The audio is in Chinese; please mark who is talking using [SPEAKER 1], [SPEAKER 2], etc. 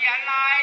[SPEAKER 1] 原来。